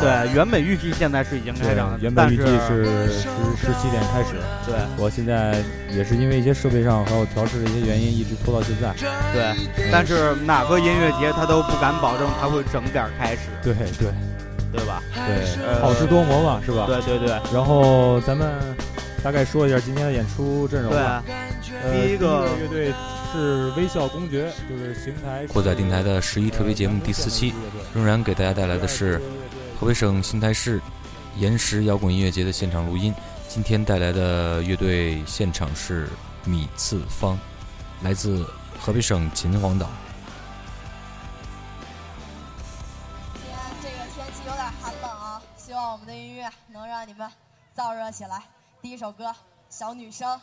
对，原本预计现在是已经开场，原本预计是十十七点开始。对，我现在也是因为一些设备上还有调试的一些原因，一直拖到现在。对，但是哪个音乐节他都不敢保证他会整点开始。对对，对吧？对，好事多磨嘛，是吧？对对对。然后咱们大概说一下今天的演出阵容吧。对，第一个乐队是微笑公爵，就是邢台过载电台的十一特别节目第四期，仍然给大家带来的是。河北省邢台市岩石摇滚音乐节的现场录音，今天带来的乐队现场是米次方，来自河北省秦皇岛。今天这个天气有点寒冷啊，希望我们的音乐能让你们燥热起来。第一首歌《小女生》。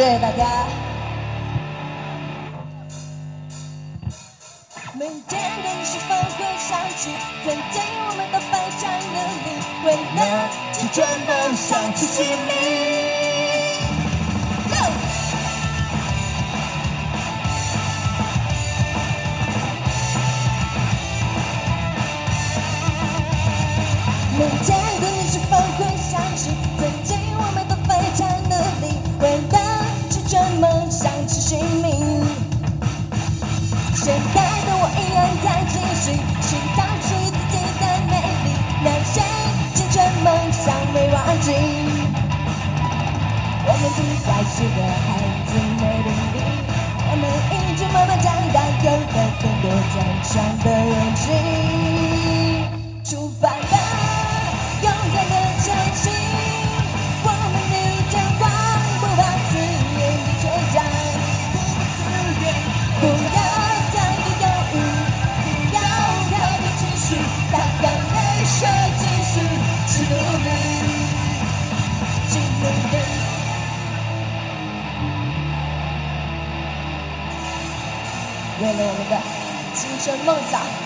谢谢大家。每天的你是否会想起曾经我们都非常努力，为了青春梦想去寻觅。每天的你是否会想起曾经是个孩子没定力，我们一直慢慢长大，有了更多坚强的勇气。是梦想。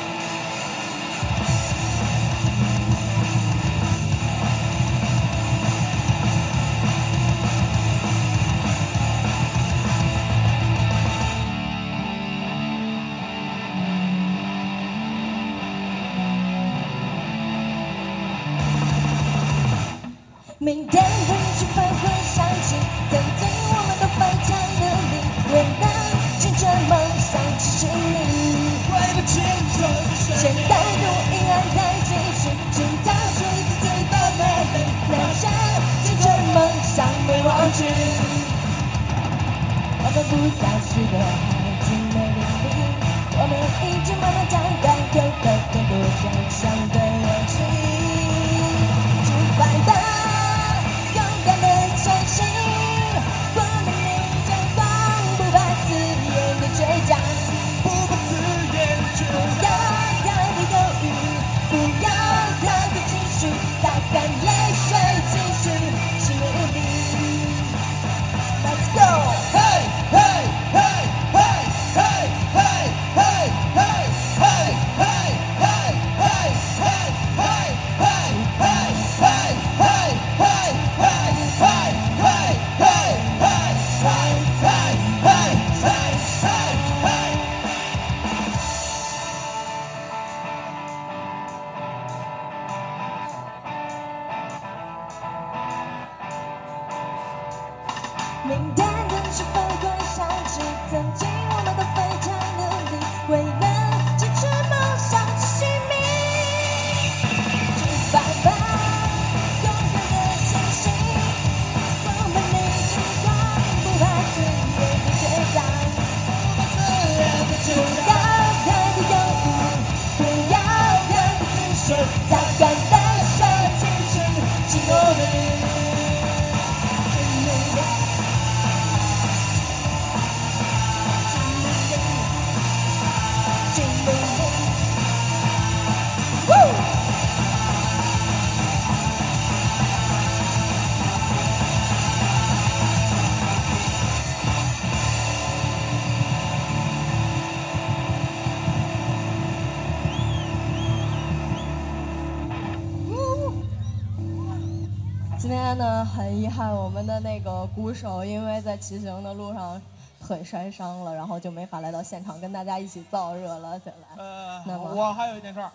憾，我们的那个鼓手因为在骑行的路上腿摔伤了，然后就没法来到现场跟大家一起燥热了。再来，呃那，我还有一件事儿，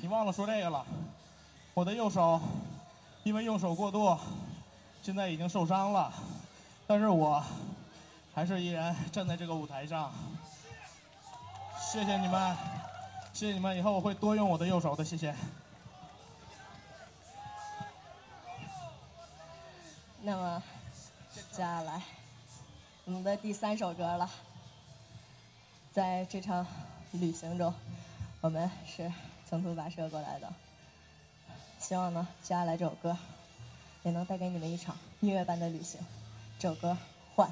你忘了说这个了。我的右手因为用手过度，现在已经受伤了，但是我还是依然站在这个舞台上。谢谢你们，谢谢你们，以后我会多用我的右手的，谢谢。那么接下来我们的第三首歌了。在这场旅行中，我们是从头跋涉过来的。希望呢，接下来这首歌也能带给你们一场音乐般的旅行。这首歌《换》。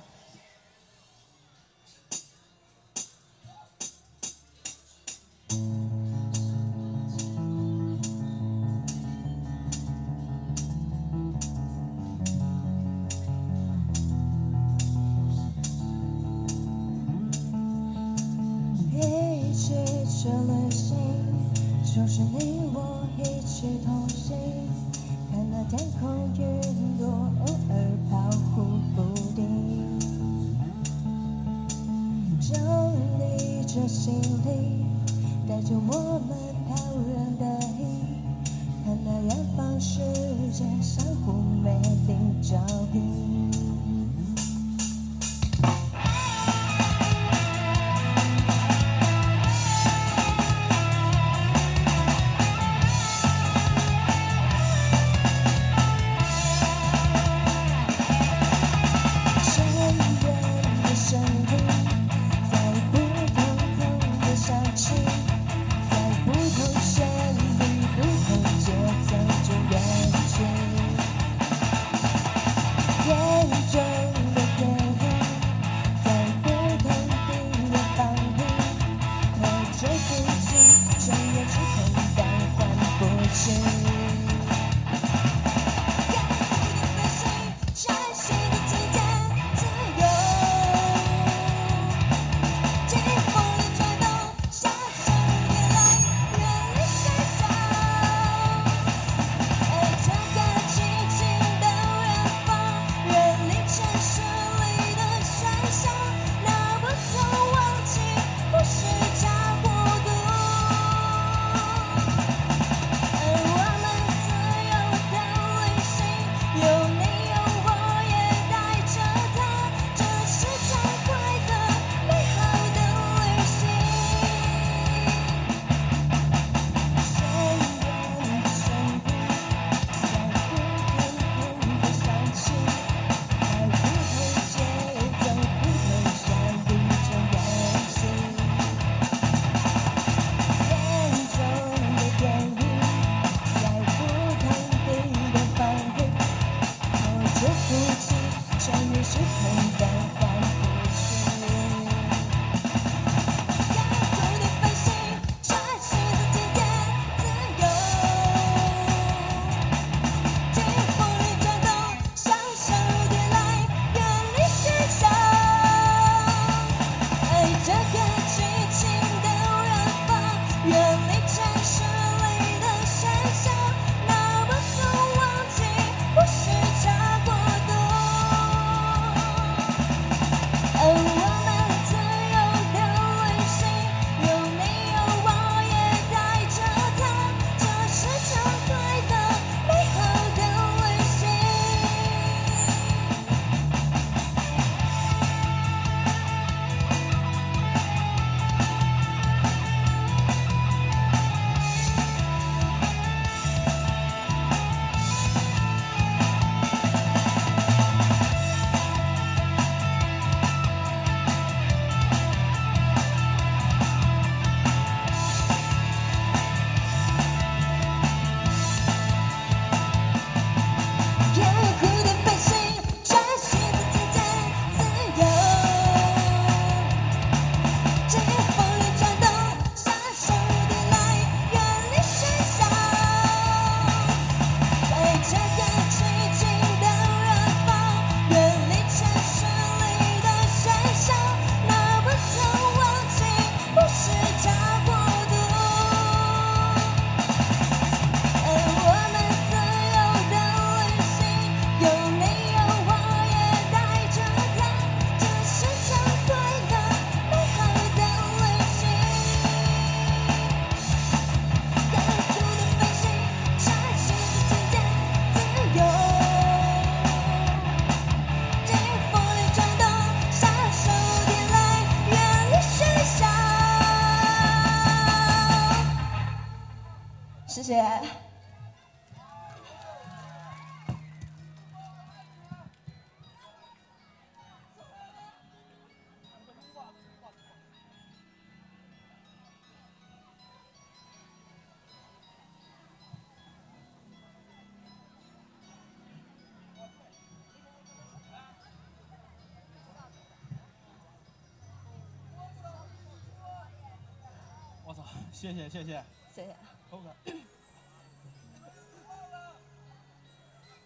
谢谢谢谢。谢谢。ok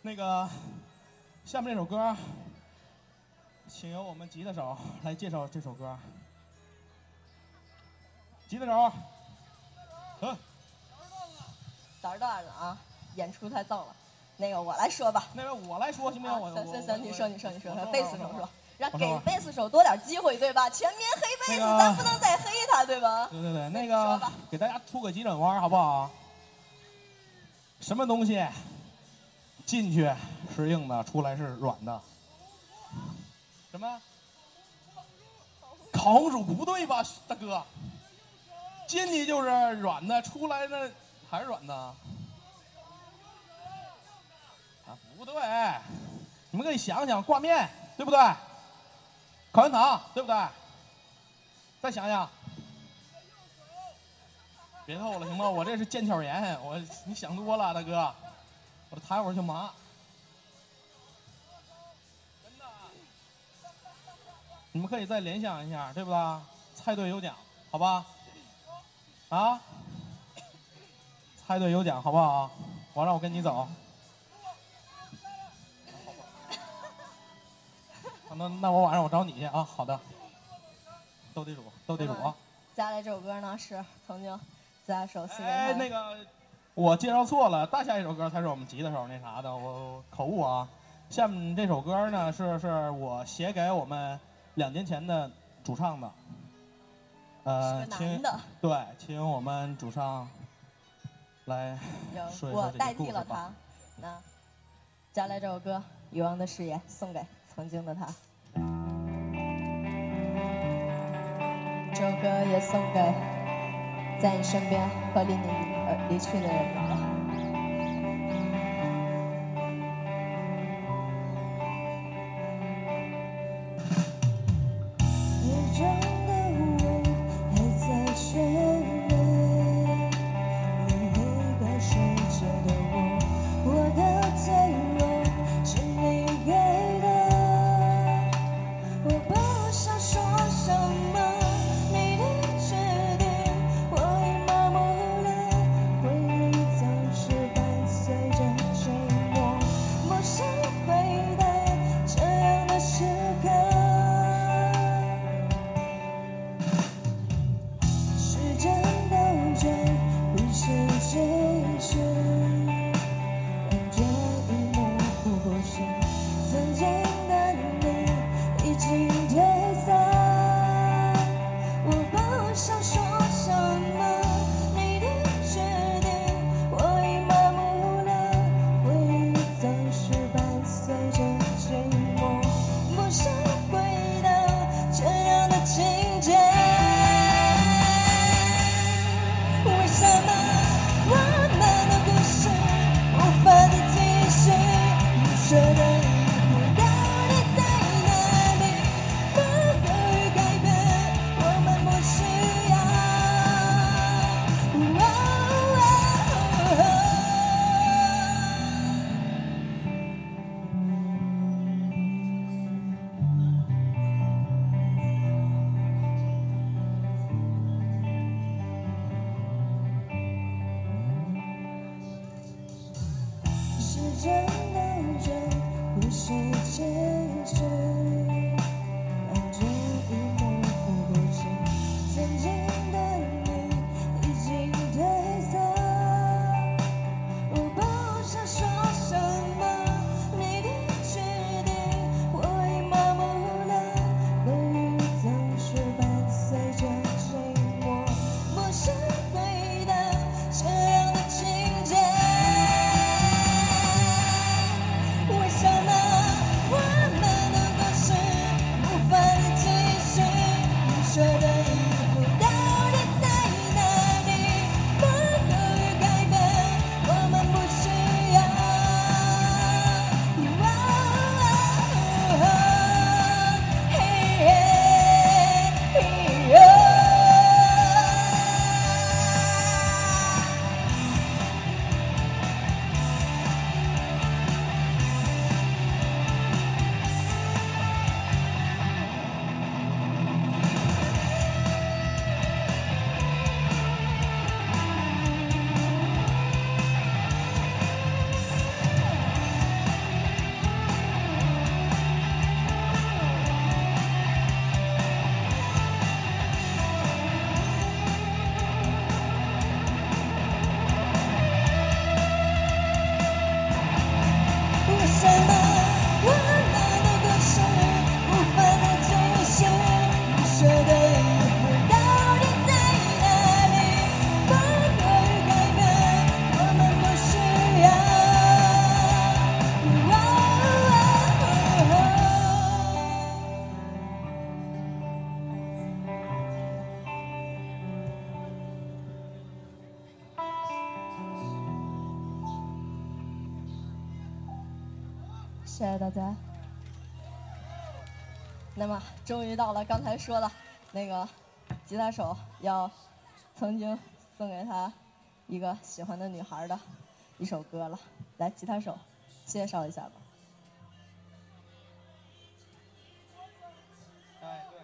那个下面这首歌请由我们吉他手来介绍这首歌吉他手嗯。胆儿大了啊演出太燥了。那个我来说吧。那个我来说行不行？我行行行你说你说你说贝斯手说让给贝斯手多点机会，对吧？全民黑贝斯，那个咱不能再黑他，对吧？对对对，那说个吧给大家出个急转弯好不好？什么东西进去是硬的，出来是软的？什么？烤红薯不对吧，大哥？进去就是软的，出来那还是软的？啊，不对，你们可以想想，挂面对不对？烤圆糖对不对？再想想。别逗了，行吗？我这是腱鞘炎，我你想多了，大哥，我这抬会儿就麻。你们可以再联想一下，对不对？猜对有奖，好吧？啊？猜对有奖，好不好？我让我跟你走。那那我晚上我找你去啊，好的。斗地主，斗地主啊！接下来这首歌呢是曾经在熟悉的哎，那个我介绍错了，大下一首歌才是我们吉他手那啥的，我我口误啊。下面这首歌呢是是我写给我们两年前的主唱的，呃，对，请我们主唱来说一说这个我代替了他。那接下来这首歌《遗忘的誓言》送给曾经的他。这首歌也送给在你身边和离你而离去的人谢谢大家。那么，终于到了刚才说的那个吉他手要曾经送给他一个喜欢的女孩的一首歌了。来，吉他手介绍一下吧。哎，对。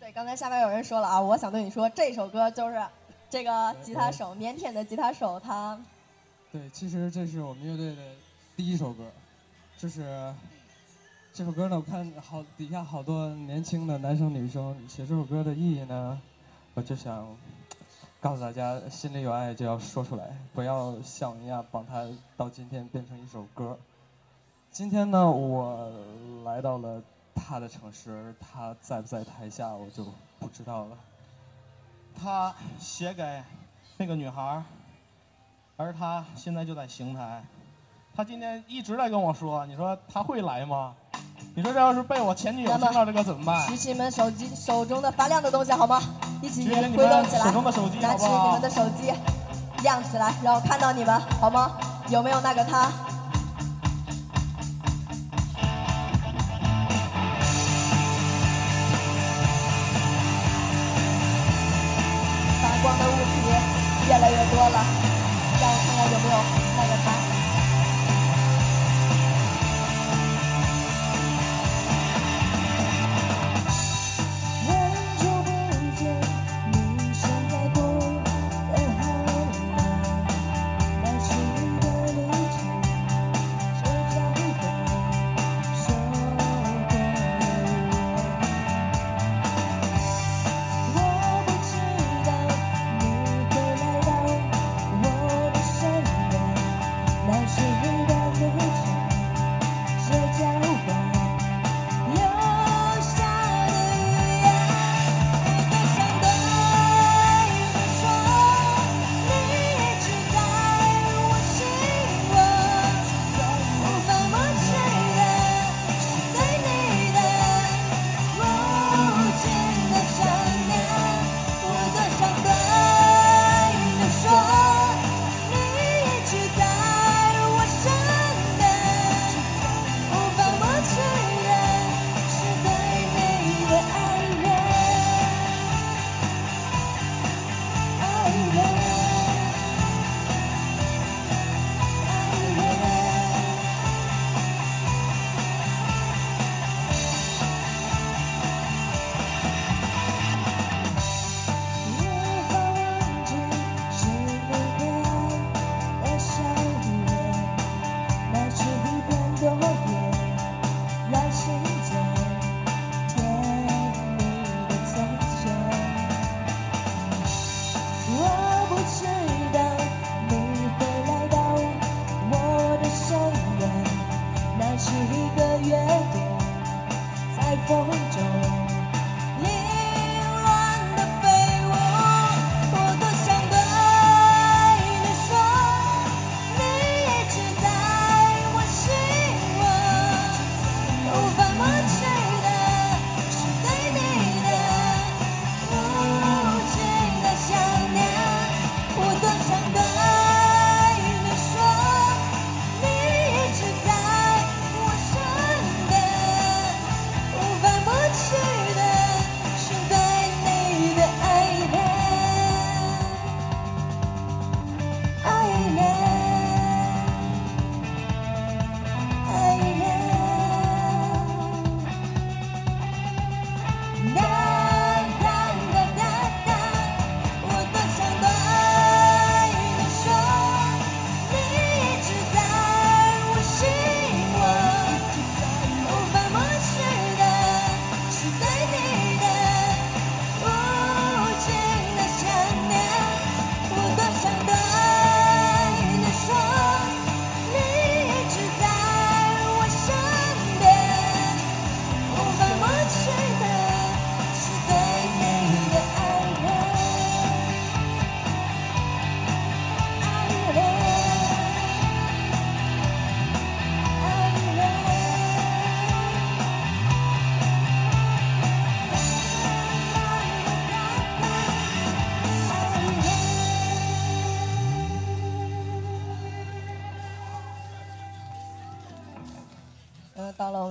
对，刚才下面有人说了啊，我想对你说，这首歌就是这个吉他手，腼腆的吉他手，他对，其实这是我们乐队的第一首歌，就是这首歌呢，我看好底下好多年轻的男生女生写这首歌的意义呢，我就想告诉大家，心里有爱就要说出来，不要像一样把它到今天变成一首歌。今天呢，我来到了他的城市，他在不在台下我就不知道了。他写给那个女孩儿，而他现在就在邢台。他今天一直在跟我说，你说他会来吗？你说这要是被我前女友听到这个怎么办？举起你们手机手中的发亮的东西好吗？一起举起你挥动起来，们手中的手机拿起你们的手机，亮起来，让我看到你们好吗？有没有那个他？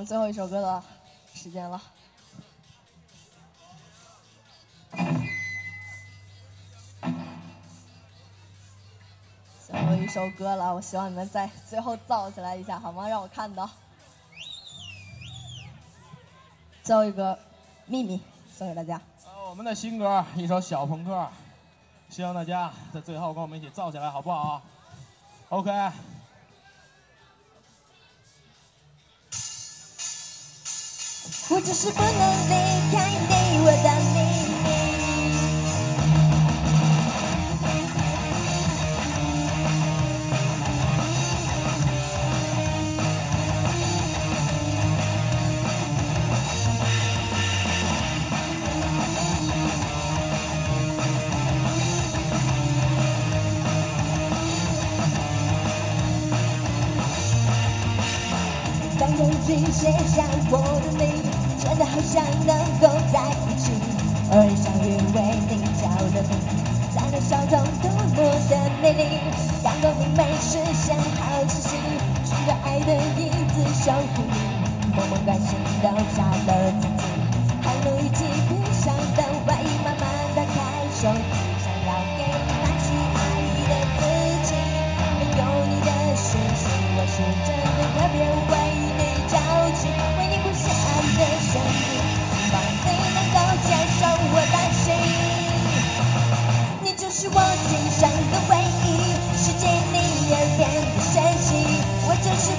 最后一首歌的时间了。最后一首歌了，我希望你们在最后燥起来一下，好吗？让我看到。最后一个秘密送给大家。呃，我们的新歌一首小朋克，希望大家在最后跟我们一起造起来，好不好？OK。我就是不能离开你，我的秘密。当用纸写下，想能够在一起。偶尔相遇为你着了迷，才能笑容多么的美丽。阳光明媚，视线好清晰，寻找爱的影子守护你。默默关心留下了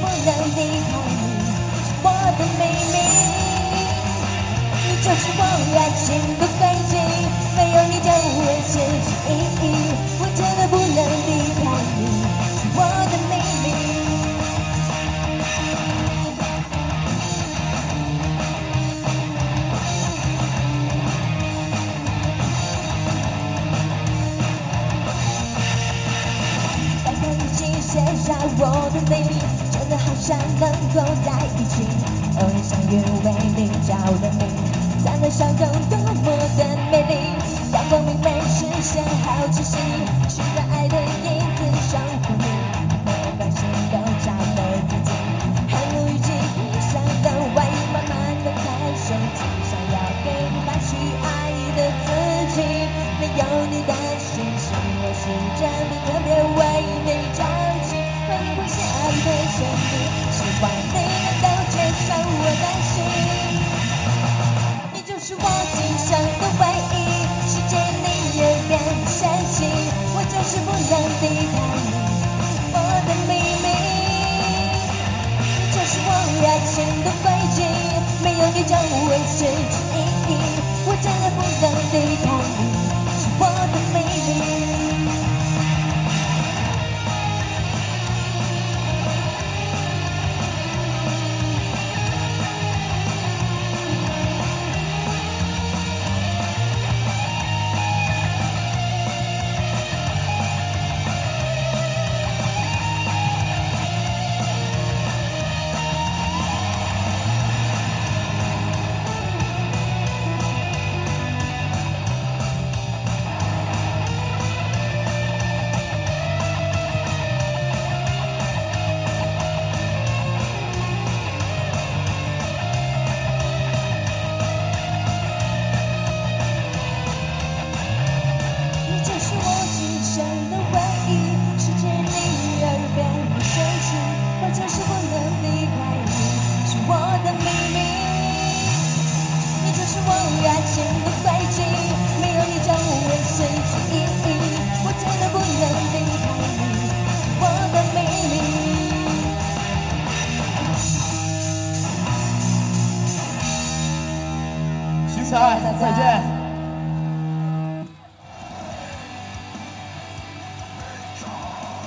不能离开你，是我的秘密。你就是我爱情的轨迹，没有你就会失去意义。我真的不能离开你，是我的秘密。当空气写下我的名，想能够在一起。偶然相遇为你着了迷，才能笑容多么的美丽。阳光明媚，实现好奇心，